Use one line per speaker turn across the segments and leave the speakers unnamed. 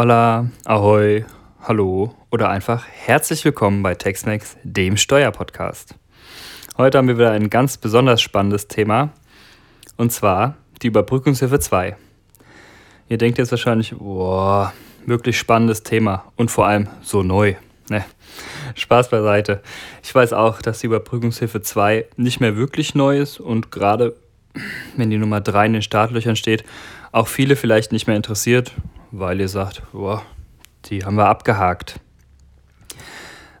Hola, Ahoi, Hallo oder einfach herzlich willkommen bei Textmex, dem Steuerpodcast. Heute haben wir wieder ein ganz besonders spannendes Thema und zwar die Überbrückungshilfe 2. Ihr denkt jetzt wahrscheinlich, boah, wirklich spannendes Thema und vor allem so neu. Ne, Spaß beiseite. Ich weiß auch, dass die Überbrückungshilfe 2 nicht mehr wirklich neu ist und gerade wenn die Nummer 3 in den Startlöchern steht, auch viele vielleicht nicht mehr interessiert, weil ihr sagt, boah, die haben wir abgehakt.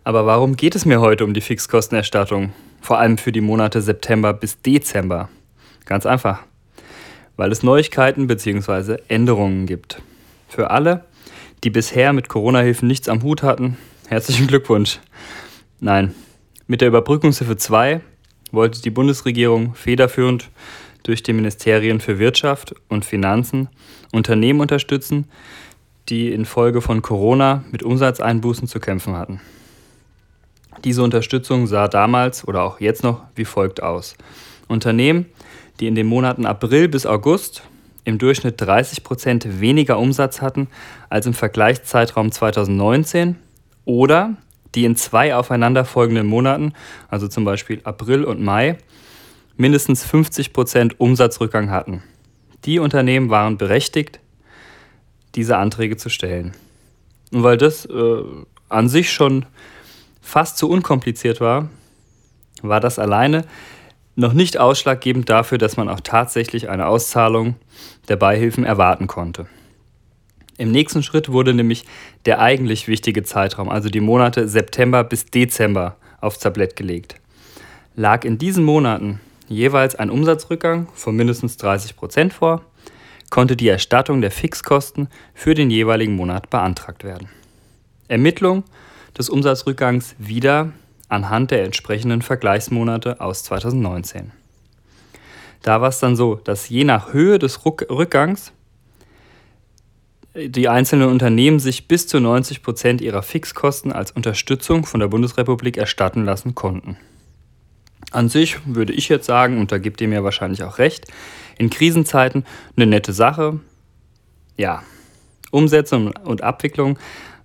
Aber warum geht es mir heute um die Fixkostenerstattung? Vor allem für die Monate September bis Dezember. Ganz einfach. Weil es Neuigkeiten bzw. Änderungen gibt. Für alle, die bisher mit Corona-Hilfen nichts am Hut hatten, herzlichen Glückwunsch. Nein, mit der Überbrückungshilfe 2 wollte die Bundesregierung federführend durch die Ministerien für Wirtschaft und Finanzen Unternehmen unterstützen, die infolge von Corona mit Umsatzeinbußen zu kämpfen hatten. Diese Unterstützung sah damals oder auch jetzt noch wie folgt aus. Unternehmen, die in den Monaten April bis August im Durchschnitt 30 Prozent weniger Umsatz hatten als im Vergleichszeitraum 2019 oder die in zwei aufeinanderfolgenden Monaten, also zum Beispiel April und Mai, mindestens 50 Prozent Umsatzrückgang hatten. Die Unternehmen waren berechtigt, diese Anträge zu stellen. Und weil das äh, an sich schon fast zu unkompliziert war, war das alleine noch nicht ausschlaggebend dafür, dass man auch tatsächlich eine Auszahlung der Beihilfen erwarten konnte. Im nächsten Schritt wurde nämlich der eigentlich wichtige Zeitraum, also die Monate September bis Dezember, aufs Tablett gelegt. Lag in diesen Monaten jeweils ein Umsatzrückgang von mindestens 30 Prozent vor, konnte die Erstattung der Fixkosten für den jeweiligen Monat beantragt werden. Ermittlung des Umsatzrückgangs wieder anhand der entsprechenden Vergleichsmonate aus 2019. Da war es dann so, dass je nach Höhe des Rückgangs die einzelnen Unternehmen sich bis zu 90 Prozent ihrer Fixkosten als Unterstützung von der Bundesrepublik erstatten lassen konnten. An sich würde ich jetzt sagen, und da gibt ihr mir wahrscheinlich auch recht, in Krisenzeiten eine nette Sache. Ja, Umsetzung und Abwicklung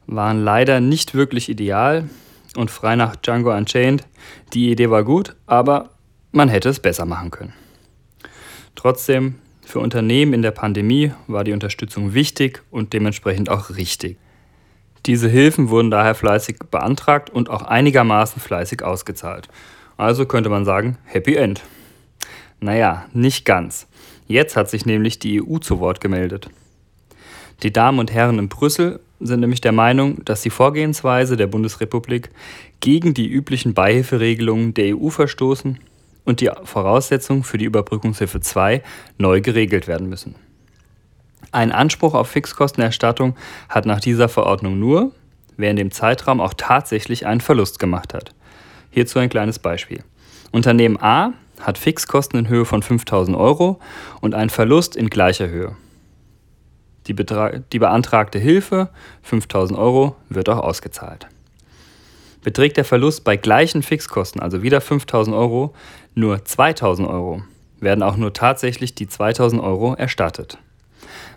waren leider nicht wirklich ideal und frei nach Django Unchained, die Idee war gut, aber man hätte es besser machen können. Trotzdem, für Unternehmen in der Pandemie war die Unterstützung wichtig und dementsprechend auch richtig. Diese Hilfen wurden daher fleißig beantragt und auch einigermaßen fleißig ausgezahlt. Also könnte man sagen, Happy End. Naja, nicht ganz. Jetzt hat sich nämlich die EU zu Wort gemeldet. Die Damen und Herren in Brüssel sind nämlich der Meinung, dass die Vorgehensweise der Bundesrepublik gegen die üblichen Beihilferegelungen der EU verstoßen und die Voraussetzungen für die Überbrückungshilfe 2 neu geregelt werden müssen. Ein Anspruch auf Fixkostenerstattung hat nach dieser Verordnung nur, wer in dem Zeitraum auch tatsächlich einen Verlust gemacht hat. Hierzu ein kleines Beispiel. Unternehmen A hat Fixkosten in Höhe von 5000 Euro und einen Verlust in gleicher Höhe. Die, die beantragte Hilfe, 5000 Euro, wird auch ausgezahlt. Beträgt der Verlust bei gleichen Fixkosten, also wieder 5000 Euro, nur 2000 Euro, werden auch nur tatsächlich die 2000 Euro erstattet.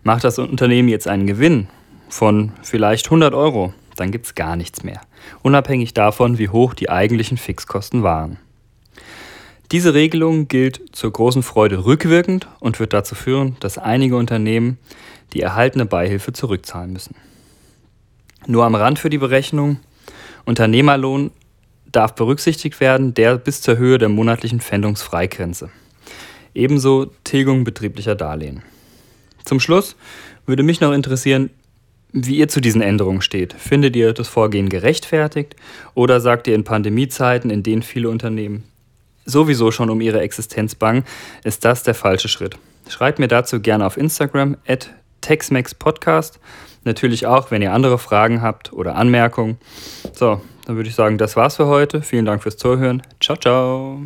Macht das Unternehmen jetzt einen Gewinn von vielleicht 100 Euro, dann gibt es gar nichts mehr, unabhängig davon, wie hoch die eigentlichen Fixkosten waren. Diese Regelung gilt zur großen Freude rückwirkend und wird dazu führen, dass einige Unternehmen die erhaltene Beihilfe zurückzahlen müssen. Nur am Rand für die Berechnung, Unternehmerlohn darf berücksichtigt werden, der bis zur Höhe der monatlichen Pfändungsfreigrenze. Ebenso Tilgung betrieblicher Darlehen. Zum Schluss würde mich noch interessieren, wie ihr zu diesen Änderungen steht. Findet ihr das Vorgehen gerechtfertigt oder sagt ihr in Pandemiezeiten, in denen viele Unternehmen sowieso schon um ihre Existenz bangen, ist das der falsche Schritt? Schreibt mir dazu gerne auf Instagram at TexMaxPodcast. Natürlich auch, wenn ihr andere Fragen habt oder Anmerkungen. So, dann würde ich sagen, das war's für heute. Vielen Dank fürs Zuhören. Ciao, ciao.